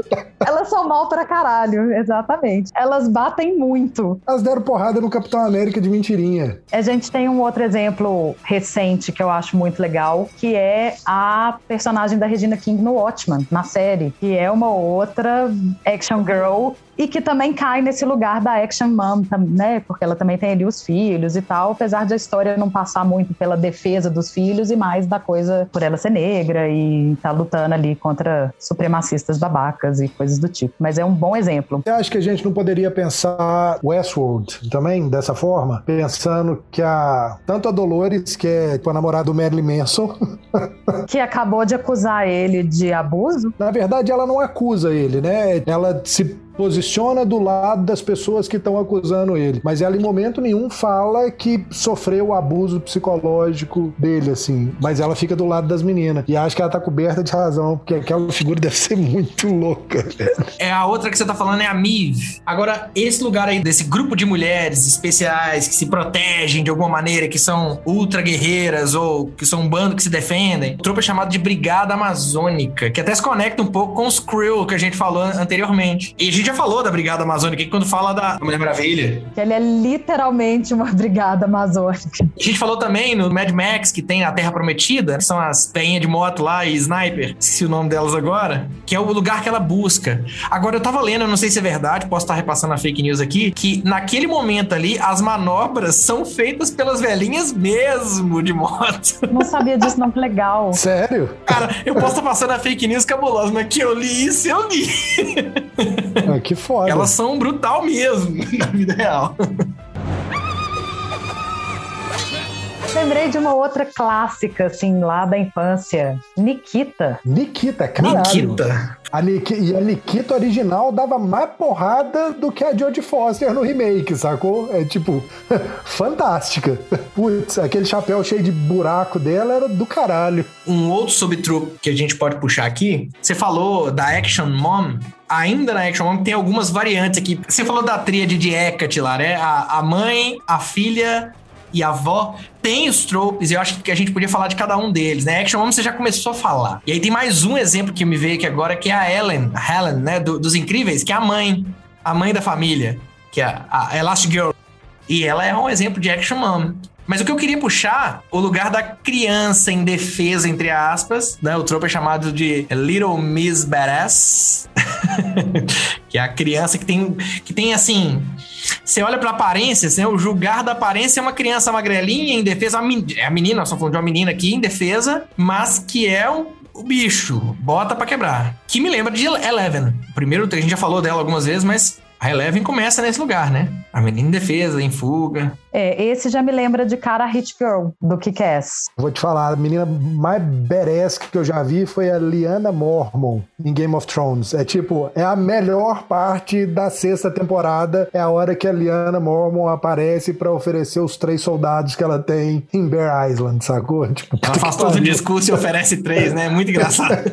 elas são mal pra caralho, exatamente. Elas batem muito.
Elas deram porrada no Capitão América de mentirinha.
A gente tem um outro exemplo recente que eu acho muito legal, que é a personagem da Regina King no Watchmen, na série, que é uma outra action girl e que também cai nesse lugar da action mom, né? Porque ela também tem ali os filhos e tal, apesar de a história não passar muito pela defesa dos filhos e mais da coisa por ela ser negra e tá lutando ali contra supremacistas babacas e coisas do tipo. Mas é um bom exemplo.
Você acha que a gente não poderia pensar Westworld também dessa forma? Pensando que a tanto a Dolores, que é tipo, a namorada do Marilyn Manson,
que acabou de acusar ele de abuso.
Na verdade, ela não acusa ele, né? Ela se posiciona do lado das pessoas que estão acusando ele. Mas ela, em momento nenhum, fala que sofreu o abuso psicológico dele, assim. Mas ela fica do lado das meninas. E acho que ela tá coberta de razão, porque aquela figura deve ser muito louca.
É a outra que você tá falando é a Miv. Agora, esse lugar aí desse grupo de mulheres especiais que se protegem de alguma maneira, que são ultra guerreiras ou que são um bando que se defendem. O tropa é chamado de Brigada Amazônica, que até se conecta um pouco com os Krill que a gente falou anteriormente. E a gente já falou da Brigada Amazônica quando fala da Mulher Maravilha.
Que ele é literalmente uma Brigada Amazônica.
A gente falou também no Mad Max que tem a Terra Prometida, que são as peinhas de moto lá e sniper, esqueci o nome delas agora, que é o lugar que ela busca. Agora eu tava lendo, eu não sei se é verdade, posso estar repassando a fake news aqui, que naquele momento ali as manobras são feitas pelas velhinhas mesmo de moto.
Não sabia disso, não, que legal.
Sério?
Cara, eu posso estar passando a fake news cabulosa, mas que eu li isso, eu li.
Que foda.
Elas são brutal mesmo na vida real.
Lembrei de uma outra clássica, assim, lá da infância. Nikita.
Nikita, caralho.
Nikita.
A Nik e a Nikita original dava mais porrada do que a Jodie Foster no remake, sacou? É tipo, fantástica. Putz, aquele chapéu cheio de buraco dela era do caralho.
Um outro subtrupe que a gente pode puxar aqui, você falou da Action Mom, ainda na Action Mom tem algumas variantes aqui. Você falou da tríade de Hecate lá, né? A, a mãe, a filha e a avó tem os tropes, e eu acho que a gente podia falar de cada um deles, né? Action Mom você já começou a falar. E aí tem mais um exemplo que me veio aqui agora, que é a Ellen, a Helen, né? Do, dos Incríveis, que é a mãe, a mãe da família, que é a, Elastigirl. E ela é um exemplo de Action Mom. Mas o que eu queria puxar, o lugar da criança em defesa, entre aspas, né? O trope é chamado de Little Miss Badass. que é a criança que tem, que tem assim... Você olha pra aparência, né? o julgar da aparência é uma criança magrelinha em defesa. É a menina, estamos falando de uma menina aqui em defesa, mas que é o bicho, bota para quebrar. Que me lembra de Eleven. Primeiro, a gente já falou dela algumas vezes, mas a Eleven começa nesse lugar, né? A menina em defesa, em fuga.
É, esse já me lembra de cara Hit Girl, do Kick-Ass.
Vou te falar, a menina mais badass que eu já vi foi a Lyanna Mormon em Game of Thrones. É tipo, é a melhor parte da sexta temporada, é a hora que a Lyanna Mormon aparece para oferecer os três soldados que ela tem em Bear Island, sacou?
Tipo, ela faz todo o discurso e oferece três, né? Muito engraçado.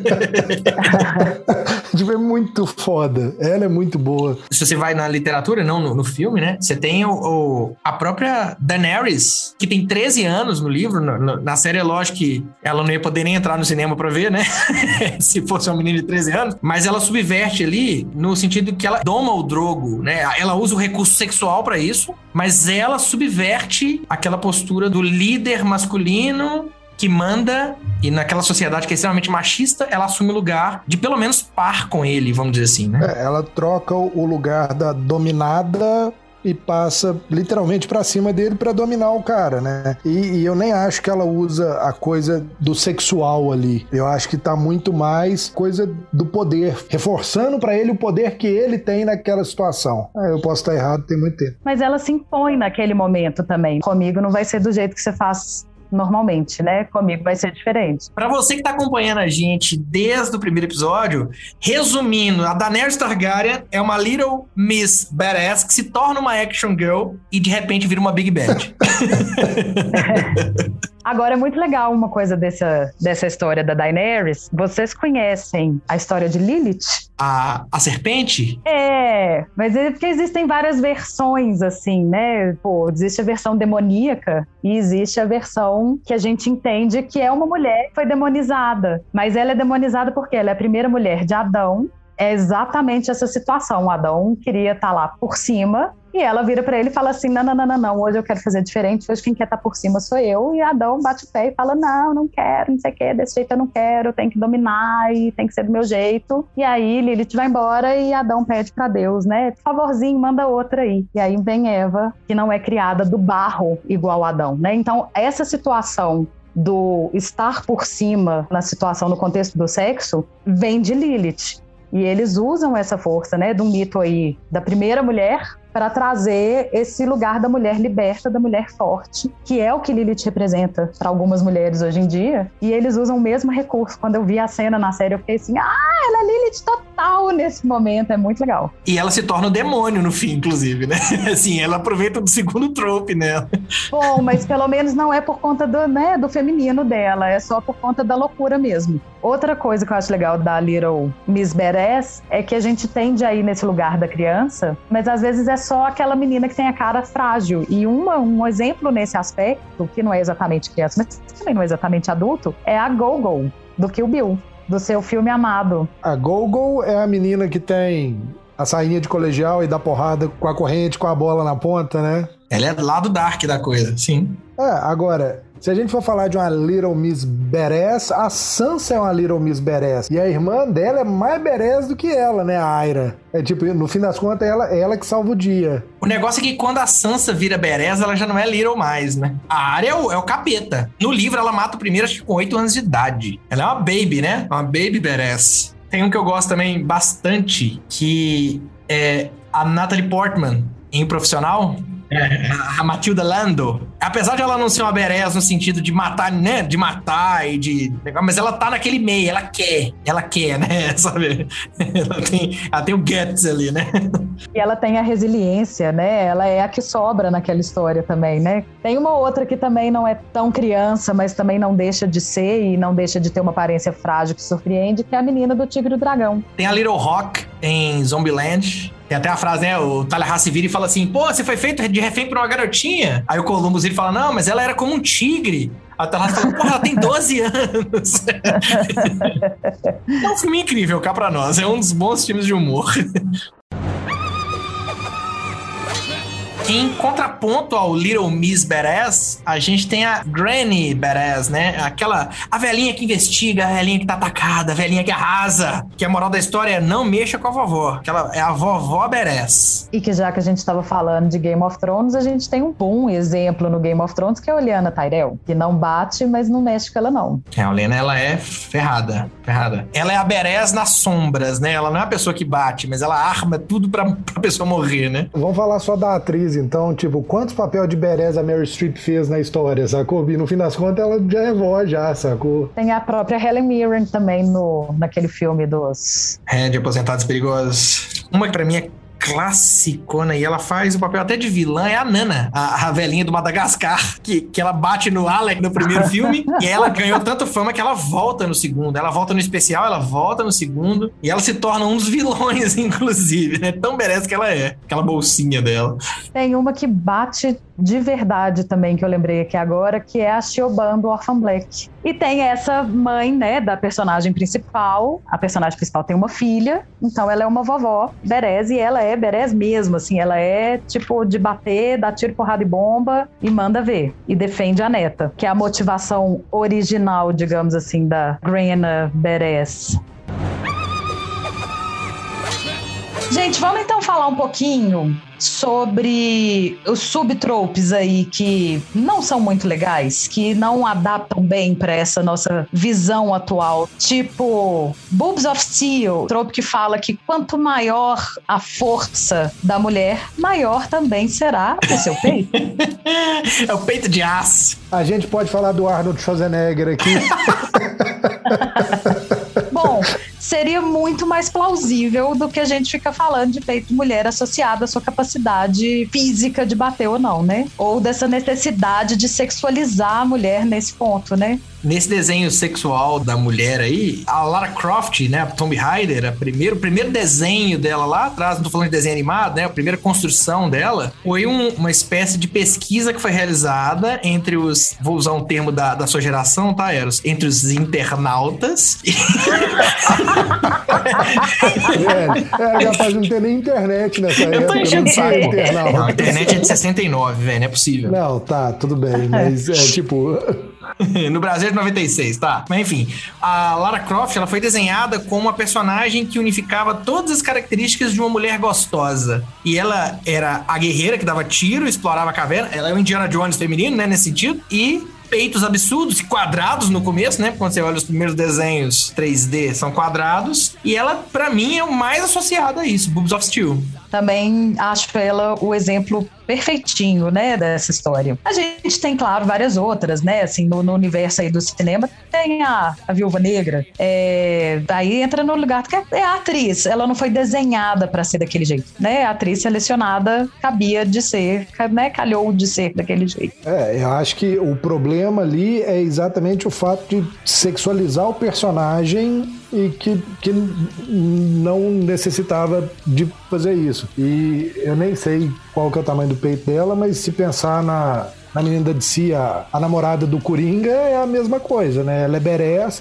tipo, é muito foda. Ela é muito boa.
Se você vai na literatura, não no, no filme, né? Você tem o, o, a própria Daenerys, que tem 13 anos no livro. No, na série, é lógico que ela não ia poder nem entrar no cinema pra ver, né? Se fosse uma menina de 13 anos. Mas ela subverte ali no sentido que ela doma o drogo, né? Ela usa o recurso sexual para isso, mas ela subverte aquela postura do líder masculino que manda, e naquela sociedade que é extremamente machista, ela assume o lugar de pelo menos par com ele, vamos dizer assim, né?
É, ela troca o lugar da dominada e passa literalmente pra cima dele pra dominar o cara, né? E, e eu nem acho que ela usa a coisa do sexual ali. Eu acho que tá muito mais coisa do poder, reforçando pra ele o poder que ele tem naquela situação. Ah, eu posso estar errado, tem muito tempo.
Mas ela se impõe naquele momento também. Comigo não vai ser do jeito que você faz normalmente, né? Comigo vai ser diferente.
Pra você que tá acompanhando a gente desde o primeiro episódio, resumindo, a Daenerys Targaryen é uma Little Miss Badass que se torna uma action girl e de repente vira uma Big Bad.
Agora é muito legal uma coisa dessa, dessa história da Daenerys. Vocês conhecem a história de Lilith?
a, a serpente?
É, mas é porque existem várias versões, assim, né? Pô, existe a versão demoníaca e existe a versão que a gente entende que é uma mulher que foi demonizada. Mas ela é demonizada porque ela é a primeira mulher de Adão. É exatamente essa situação. Adão queria estar lá por cima e ela vira para ele e fala assim: não, não, não, não, não, hoje eu quero fazer diferente, hoje quem quer estar tá por cima sou eu. E Adão bate o pé e fala: não, não quero, não sei o que, desse jeito eu não quero, tem que dominar e tem que ser do meu jeito. E aí Lilith vai embora e Adão pede para Deus, né? Por favorzinho, manda outra aí. E aí vem Eva, que não é criada do barro igual Adão, né? Então, essa situação do estar por cima na situação, no contexto do sexo, vem de Lilith. E eles usam essa força, né, do mito aí da primeira mulher para trazer esse lugar da mulher liberta, da mulher forte, que é o que Lilith representa para algumas mulheres hoje em dia. E eles usam o mesmo recurso. Quando eu vi a cena na série, eu fiquei assim: ah, ela é Lilith total nesse momento. É muito legal.
E ela se torna o demônio no fim, inclusive, né? Assim, ela aproveita do segundo trope nela.
Bom, mas pelo menos não é por conta do, né, do feminino dela, é só por conta da loucura mesmo. Outra coisa que eu acho legal da Little Miss Badass é que a gente tende a ir nesse lugar da criança, mas às vezes é só aquela menina que tem a cara frágil. E uma, um exemplo nesse aspecto, que não é exatamente criança, mas também não é exatamente adulto, é a Gogo, do Kill Bill, do seu filme amado.
A Gogo é a menina que tem a sainha de colegial e dá porrada com a corrente, com a bola na ponta, né?
Ela é lado dark da coisa, sim.
É, agora, se a gente for falar de uma Little Miss Badass, a Sansa é uma Little Miss Badass. E a irmã dela é mais badass do que ela, né, a Aira. É tipo, no fim das contas, ela, ela que salva o dia.
O negócio é que quando a Sansa vira badass, ela já não é Little mais, né? A Arya é o, é o capeta. No livro, ela mata o primeiro, acho que com 8 anos de idade. Ela é uma baby, né? Uma baby badass. Tem um que eu gosto também bastante, que é a Natalie Portman, em Profissional, é, a Matilda Lando, apesar de ela não ser uma berés no sentido de matar, né? De matar e de. Mas ela tá naquele meio, ela quer. Ela quer, né? Sabe? Ela tem, ela tem o guts ali, né?
E ela tem a resiliência, né? Ela é a que sobra naquela história também, né? Tem uma outra que também não é tão criança, mas também não deixa de ser e não deixa de ter uma aparência frágil que surpreende, que é a menina do Tigre e do Dragão.
Tem a Little Rock em Zombieland, tem até a frase, né? O Tallahassee vira e fala assim: pô, você foi feito de refém por uma garotinha. Aí o Columbus ele fala: não, mas ela era como um tigre. O Tallahassee fala: porra, ela tem 12 anos. é um filme incrível, cá pra nós. É um dos bons filmes de humor. Em contraponto ao Little Miss Badass, a gente tem a Granny Badass, né? Aquela, a velhinha que investiga, a velhinha que tá atacada, a velhinha que arrasa. Que a moral da história é não mexa com a vovó. Que ela é a vovó Badass.
E que já que a gente tava falando de Game of Thrones, a gente tem um bom exemplo no Game of Thrones, que é a Olyana Tyrell. Que não bate, mas não mexe com ela não.
É, a Olyana, ela é ferrada, ferrada. Ela é a Badass nas sombras, né? Ela não é a pessoa que bate, mas ela arma tudo pra, pra pessoa morrer, né?
Vamos falar só da atriz, então, tipo, quantos papéis de Berez a Mary Streep fez na história, sacou? E no fim das contas ela já é vó, já, sacou?
Tem a própria Helen Mirren também no, naquele filme dos...
É, de Aposentados Perigosos. Uma que pra mim é classicona e ela faz o papel até de vilã, é a Nana, a, a velhinha do Madagascar, que, que ela bate no Alec no primeiro filme e ela ganhou tanta fama que ela volta no segundo. Ela volta no especial, ela volta no segundo e ela se torna um dos vilões, inclusive, né? Tão merece que ela é, aquela bolsinha dela.
Tem uma que bate de verdade também, que eu lembrei aqui agora, que é a Shioban do Orphan Black. E tem essa mãe, né, da personagem principal. A personagem principal tem uma filha, então ela é uma vovó Berez, e ela é Berez mesmo, assim, ela é tipo de bater, dar tiro, porrada e bomba e manda ver. E defende a neta, que é a motivação original, digamos assim, da Grena Berez. Gente, vamos então falar um pouquinho sobre os subtropes aí que não são muito legais, que não adaptam bem para essa nossa visão atual. Tipo, Boobs of Steel, trope que fala que quanto maior a força da mulher, maior também será o seu peito.
é o peito de aço.
A gente pode falar do Arnold Schwarzenegger aqui.
Seria muito mais plausível do que a gente fica falando de peito mulher associado à sua capacidade física de bater ou não, né? Ou dessa necessidade de sexualizar a mulher nesse ponto, né?
Nesse desenho sexual da mulher aí, a Lara Croft, né, a Tomb Raider, a primeiro, o primeiro desenho dela lá atrás, não tô falando de desenho animado, né, a primeira construção dela, foi um, uma espécie de pesquisa que foi realizada entre os, vou usar um termo da, da sua geração, tá, Eros? Entre os internautas.
é, é, rapaz, não tem nem internet nessa
Eu
época.
tô enchendo o saco.
internauta.
Não, a internet é de 69, velho, não é possível.
Não, tá, tudo bem, mas é tipo.
no Brasil é de 96, tá? Mas enfim, a Lara Croft ela foi desenhada como uma personagem que unificava todas as características de uma mulher gostosa. E ela era a guerreira que dava tiro, explorava a caverna. Ela é o Indiana Jones feminino, né? Nesse sentido. E peitos absurdos, quadrados no começo, né? Quando você olha os primeiros desenhos 3D, são quadrados. E ela, pra mim, é o mais associado a isso, Boobs of Steel.
Também acho ela o exemplo perfeitinho, né, dessa história. A gente tem, claro, várias outras, né, assim, no, no universo aí do cinema, tem a, a Viúva Negra, é, daí entra no lugar que é, é a atriz, ela não foi desenhada para ser daquele jeito, né, a atriz selecionada cabia de ser, né, calhou de ser daquele jeito.
É, eu acho que o problema ali é exatamente o fato de sexualizar o personagem e que, que não necessitava de fazer isso. E eu nem sei qual que é o tamanho do peito dela, mas se pensar na, na menina da DC, a, a namorada do Coringa, é a mesma coisa, né? Ela é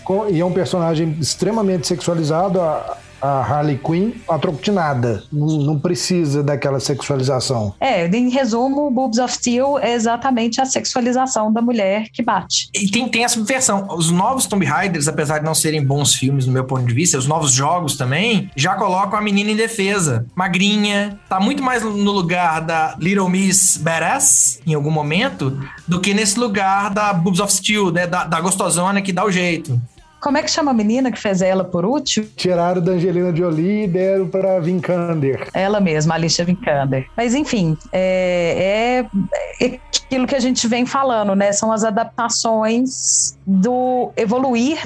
com- e é um personagem extremamente sexualizado. A, a Harley Quinn, a troco de nada. Não, não precisa daquela sexualização.
É, em resumo, Boobs of Steel é exatamente a sexualização da mulher que bate.
E tem, tem a subversão. Os novos Tomb Raiders, apesar de não serem bons filmes no meu ponto de vista, os novos jogos também, já colocam a menina em defesa. Magrinha, tá muito mais no lugar da Little Miss Badass, em algum momento, do que nesse lugar da Boobs of Steel, né? Da, da gostosona que dá o jeito.
Como é que chama a menina que fez ela por útil?
Tiraram da Angelina Jolie e deram pra Vincander.
Ela mesma, Alicia Vikander. Mas enfim, é, é, é aquilo que a gente vem falando, né? São as adaptações do evoluir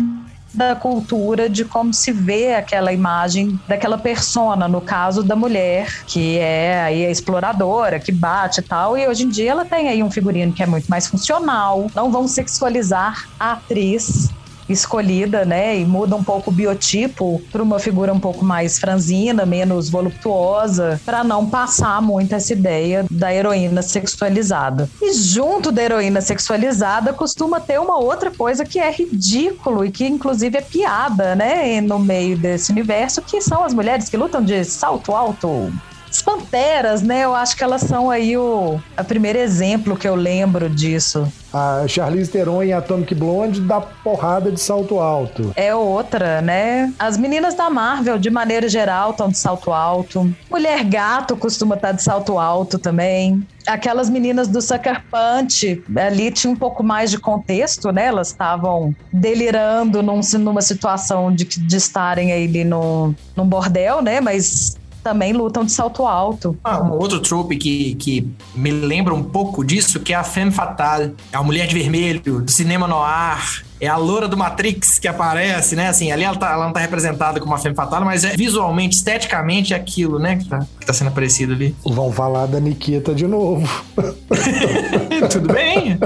da cultura de como se vê aquela imagem daquela persona, no caso da mulher, que é aí a exploradora, que bate e tal, e hoje em dia ela tem aí um figurino que é muito mais funcional, não vão sexualizar a atriz escolhida, né? E muda um pouco o biotipo para uma figura um pouco mais franzina, menos voluptuosa, para não passar muito essa ideia da heroína sexualizada. E junto da heroína sexualizada costuma ter uma outra coisa que é ridículo e que inclusive é piada, né? No meio desse universo, que são as mulheres que lutam de salto alto. As panteras, né? Eu acho que elas são aí o, o primeiro exemplo que eu lembro disso.
A Charlize Theron em Atomic Blonde dá porrada de salto alto.
É outra, né? As meninas da Marvel, de maneira geral, estão de salto alto. Mulher Gato costuma estar de salto alto também. Aquelas meninas do Sucker Punch, ali tinha um pouco mais de contexto, né? Elas estavam delirando num- numa situação de, de estarem aí ali num, num bordel, né? Mas também lutam de salto alto.
Ah, um outro trope que, que me lembra um pouco disso, que é a Femme Fatale. É a mulher de vermelho, do cinema noir. É a loura do Matrix que aparece, né? Assim, ali ela, tá- ela não tá representada como uma Femme Fatale, mas é visualmente, esteticamente, é aquilo, né? Que tá, que tá sendo aparecido ali.
Vão falar da Nikita de novo.
Tudo bem?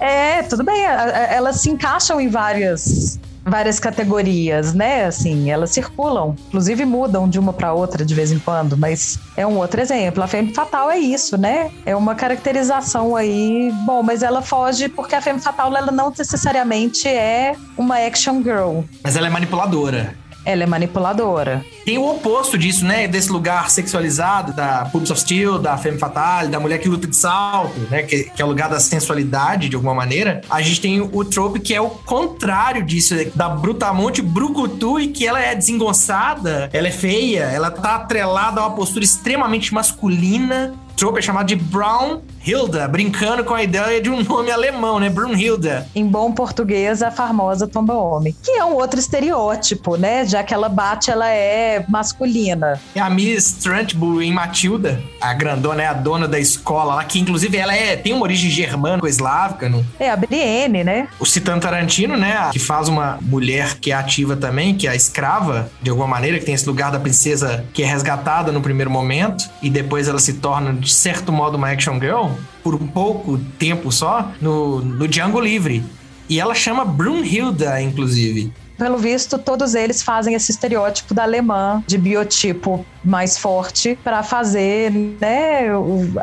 É, tudo bem. a- a- Elas se encaixam em várias várias categorias, né? Assim, elas circulam, inclusive mudam de uma para outra de vez em quando, mas é um outro exemplo. A Femme Fatal é isso, né? É uma caracterização aí, bom, mas ela foge porque a Femme Fatal ela não necessariamente é uma action girl.
Mas ela é manipuladora.
Ela é manipuladora.
Tem o oposto disso, né? Desse lugar sexualizado, da Pubs of Steel, da Femme Fatale, da mulher que luta de salto, né? Que, que é o lugar da sensualidade, de alguma maneira. A gente tem o trope que é o contrário disso, da Brutamonte brucutu e que ela é desengonçada, ela é feia, ela tá atrelada a uma postura extremamente masculina. Trope é chamado de Brown Hilda, brincando com a ideia de um nome alemão, né? Brunhilda.
Em bom português, a famosa tomba homem. Que é um outro estereótipo, né? Já que ela bate, ela é masculina.
E a Miss Trunchbull em Matilda, a grandona é a dona da escola lá, que inclusive ela é, tem uma origem germânico-eslávica. Não?
É a Brienne, né?
O Citano Tarantino, né? Que faz uma mulher que é ativa também, que é a escrava, de alguma maneira, que tem esse lugar da princesa que é resgatada no primeiro momento e depois ela se torna, de certo modo, uma action girl por um pouco tempo só no, no Django Livre. E ela chama Brunhilda, inclusive
pelo visto, todos eles fazem esse estereótipo da alemã, de biotipo mais forte, para fazer, né,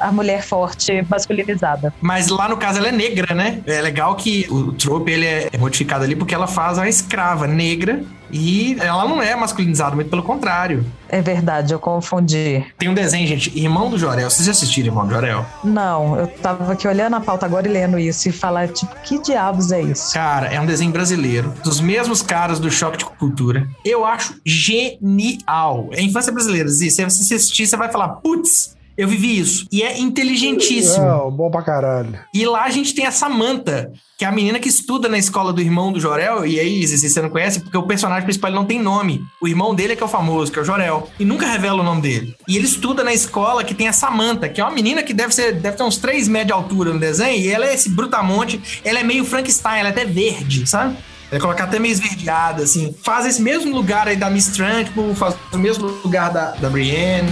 a mulher forte masculinizada.
Mas lá no caso ela é negra, né? É legal que o trope ele é modificado ali porque ela faz a escrava negra e ela não é masculinizada, muito pelo contrário.
É verdade, eu confundi.
Tem um desenho, gente, Irmão do Jorel. Vocês já assistiram Irmão do Jorel?
Não, eu tava aqui olhando a pauta agora e lendo isso e falar, tipo, que diabos é isso?
Cara, é um desenho brasileiro, dos mesmos caras do Choque de Cultura. Eu acho genial. É infância brasileira, Zé. Se você assistir, você vai falar, putz, eu vivi isso. E é inteligentíssimo.
Não, bom pra caralho.
E lá a gente tem a Samantha, que é a menina que estuda na escola do irmão do Jorel. E aí, se você não conhece, porque o personagem principal não tem nome. O irmão dele é que é o famoso, que é o Jorel. E nunca revela o nome dele. E ele estuda na escola que tem a Samantha, que é uma menina que deve, ser, deve ter uns 3 metros de altura no desenho. E ela é esse brutamonte. Ela é meio Frankenstein, ela é até verde, sabe? É colocar até meio esverdeada, assim. Faz esse mesmo lugar aí da Miss Trunchbull, faz o mesmo lugar da, da Brienne.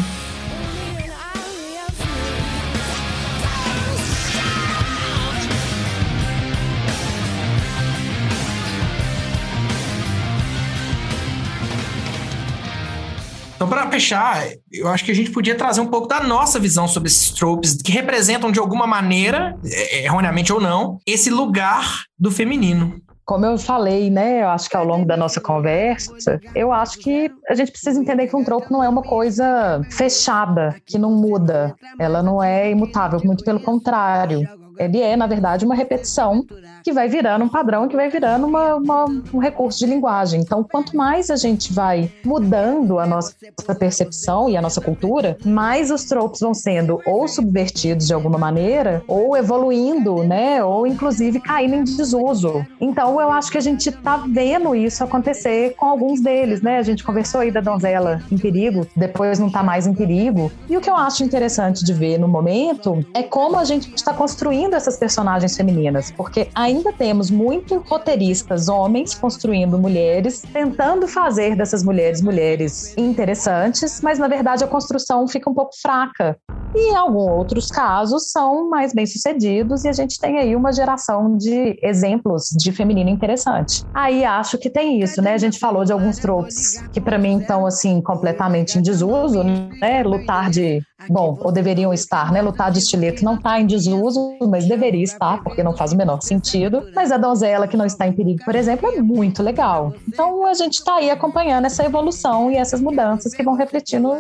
Então, para fechar, eu acho que a gente podia trazer um pouco da nossa visão sobre esses tropes que representam de alguma maneira, é, erroneamente ou não, esse lugar do feminino.
Como eu falei, né, eu acho que ao longo da nossa conversa, eu acho que a gente precisa entender que um tropo não é uma coisa fechada, que não muda. Ela não é imutável, muito pelo contrário ele é, na verdade, uma repetição que vai virando um padrão, que vai virando uma, uma, um recurso de linguagem. Então, quanto mais a gente vai mudando a nossa percepção e a nossa cultura, mais os tropos vão sendo ou subvertidos de alguma maneira, ou evoluindo, né? Ou inclusive caindo em desuso. Então, eu acho que a gente está vendo isso acontecer com alguns deles, né? A gente conversou aí da donzela em perigo, depois não está mais em perigo. E o que eu acho interessante de ver no momento é como a gente está construindo essas personagens femininas, porque ainda temos muito roteiristas homens construindo mulheres, tentando fazer dessas mulheres mulheres interessantes, mas na verdade a construção fica um pouco fraca. E alguns outros casos são mais bem-sucedidos e a gente tem aí uma geração de exemplos de feminino interessante. Aí acho que tem isso, né? A gente falou de alguns tropes que para mim estão assim completamente em desuso, né? Lutar de bom, ou deveriam estar, né? Lutar de estileto não está em desuso, mas deveria estar, porque não faz o menor sentido. Mas a donzela que não está em perigo, por exemplo, é muito legal. Então a gente está aí acompanhando essa evolução e essas mudanças que vão refletindo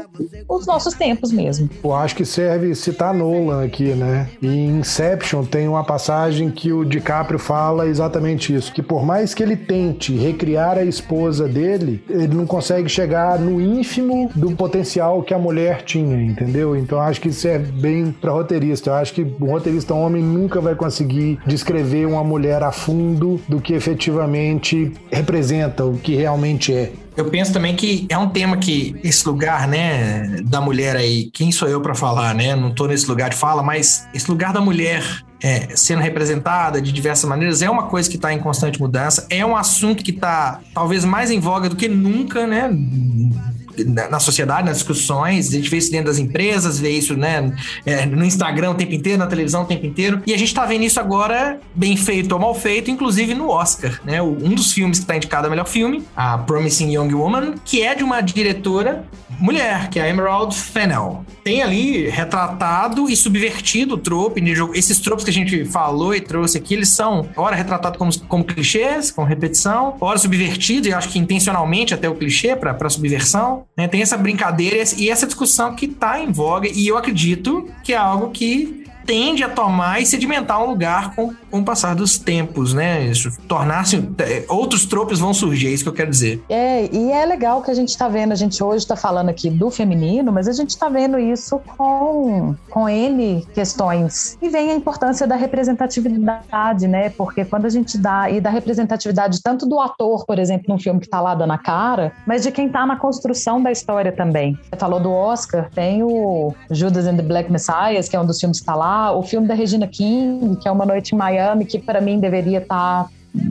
os nossos tempos mesmo.
Eu acho que serve citar Nolan aqui, né? Em Inception tem uma passagem que o DiCaprio fala exatamente isso, que por mais que ele tente recriar a esposa dele, ele não consegue chegar no ínfimo do potencial que a mulher tinha, entendeu? Então acho que isso é bem para roteirista. Eu acho que o roteirista homem nunca vai conseguir descrever uma mulher a fundo do que efetivamente representa, o que realmente é.
Eu penso também que é um tema que esse lugar, né, da mulher aí, quem sou eu para falar, né? Não tô nesse lugar de fala, mas esse lugar da mulher é, sendo representada de diversas maneiras é uma coisa que está em constante mudança, é um assunto que está talvez mais em voga do que nunca, né? Na, sociedade, nas discussões, a gente vê isso dentro das empresas, vê isso né, é, no Instagram o tempo inteiro, na televisão o tempo inteiro, e a gente tá vendo isso agora bem feito ou mal feito, inclusive no Oscar, né? Um dos filmes que tá indicado a melhor filme, a Promising Young Woman, que é de uma diretora mulher, que é a Emerald Fennel. Tem ali retratado e subvertido o trope. Esses tropes que a gente falou e trouxe aqui, eles são, ora, retratados como, como clichês, com repetição, ora, subvertidos, e acho que intencionalmente até o clichê para subversão. Né? Tem essa brincadeira e essa discussão que está em voga, e eu acredito que é algo que tende a tomar e sedimentar um lugar com, com o passar dos tempos, né? Isso, tornar-se. É, outros tropos vão surgir, é isso que eu quero dizer.
É, e é legal que a gente está vendo, a gente hoje está falando aqui do feminino, mas a gente está vendo isso com, com N questões. E vem a importância da representatividade, né? Porque quando a gente dá, e da representatividade tanto do ator, por exemplo, num filme que está lá dando a cara, mas de quem está na construção da história também. Você falou do Oscar, tem o Judas and the Black Messiah, que é um dos filmes que está lá o filme da Regina King, que é Uma Noite em Miami, que para mim deveria estar tá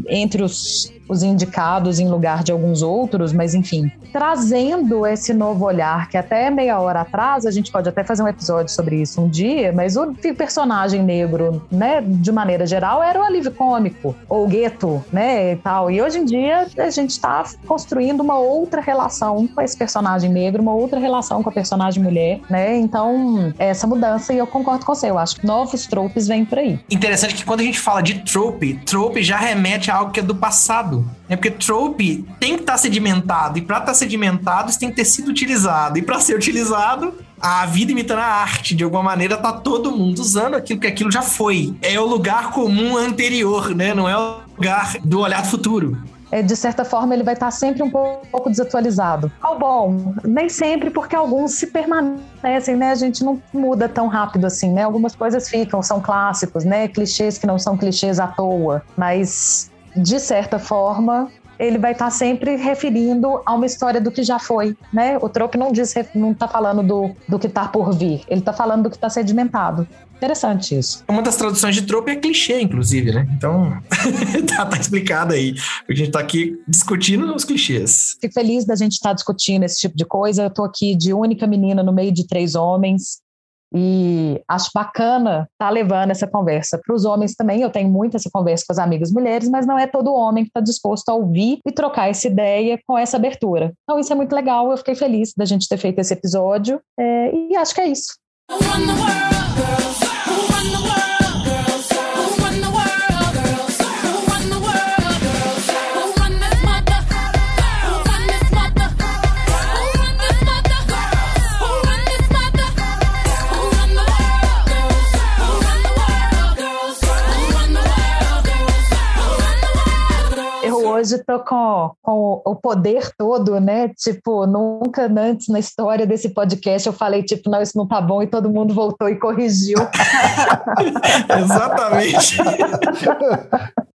entre os os indicados em lugar de alguns outros, mas enfim, trazendo esse novo olhar, que até meia hora atrás, a gente pode até fazer um episódio sobre isso um dia, mas o personagem negro, né, de maneira geral, era o alívio cômico, ou gueto, né, e tal. E hoje em dia a gente está construindo uma outra relação com esse personagem negro, uma outra relação com a personagem mulher, né? Então, essa mudança, e eu concordo com você, eu acho que novos tropes vêm por aí.
Interessante que quando a gente fala de trope, trope já remete a algo que é do passado É porque trope tem que estar tá sedimentado. E para estar tá sedimentado, isso tem que ter sido utilizado. E para ser utilizado, a vida imitando a arte. De alguma maneira, tá todo mundo usando aquilo que aquilo já foi. É o lugar comum anterior, né? Não é o lugar do olhar futuro.
É, de certa forma, ele vai estar tá sempre um pouco desatualizado. Ao bom, nem sempre, porque alguns se permanecem, né? A gente não muda tão rápido assim, né? Algumas coisas ficam, são clássicos, né? Clichês que não são clichês à toa. Mas de certa forma, ele vai estar tá sempre referindo a uma história do que já foi, né? O trope não diz, não está falando do, do que está por vir, ele está falando do que está sedimentado. Interessante isso.
Uma das traduções de trope é clichê, inclusive, né? Então, tá, tá, explicado aí. A gente tá aqui discutindo os clichês.
Fico feliz da gente estar tá discutindo esse tipo de coisa. Eu tô aqui de única menina no meio de três homens. E acho bacana estar tá levando essa conversa para os homens também. Eu tenho muito essa conversa com as amigas mulheres, mas não é todo homem que está disposto a ouvir e trocar essa ideia com essa abertura. Então, isso é muito legal. Eu fiquei feliz da gente ter feito esse episódio. É, e acho que é isso. Hoje tô com, com o poder todo, né? Tipo, nunca antes na história desse podcast eu falei, tipo, não, isso não tá bom, e todo mundo voltou e corrigiu.
Exatamente.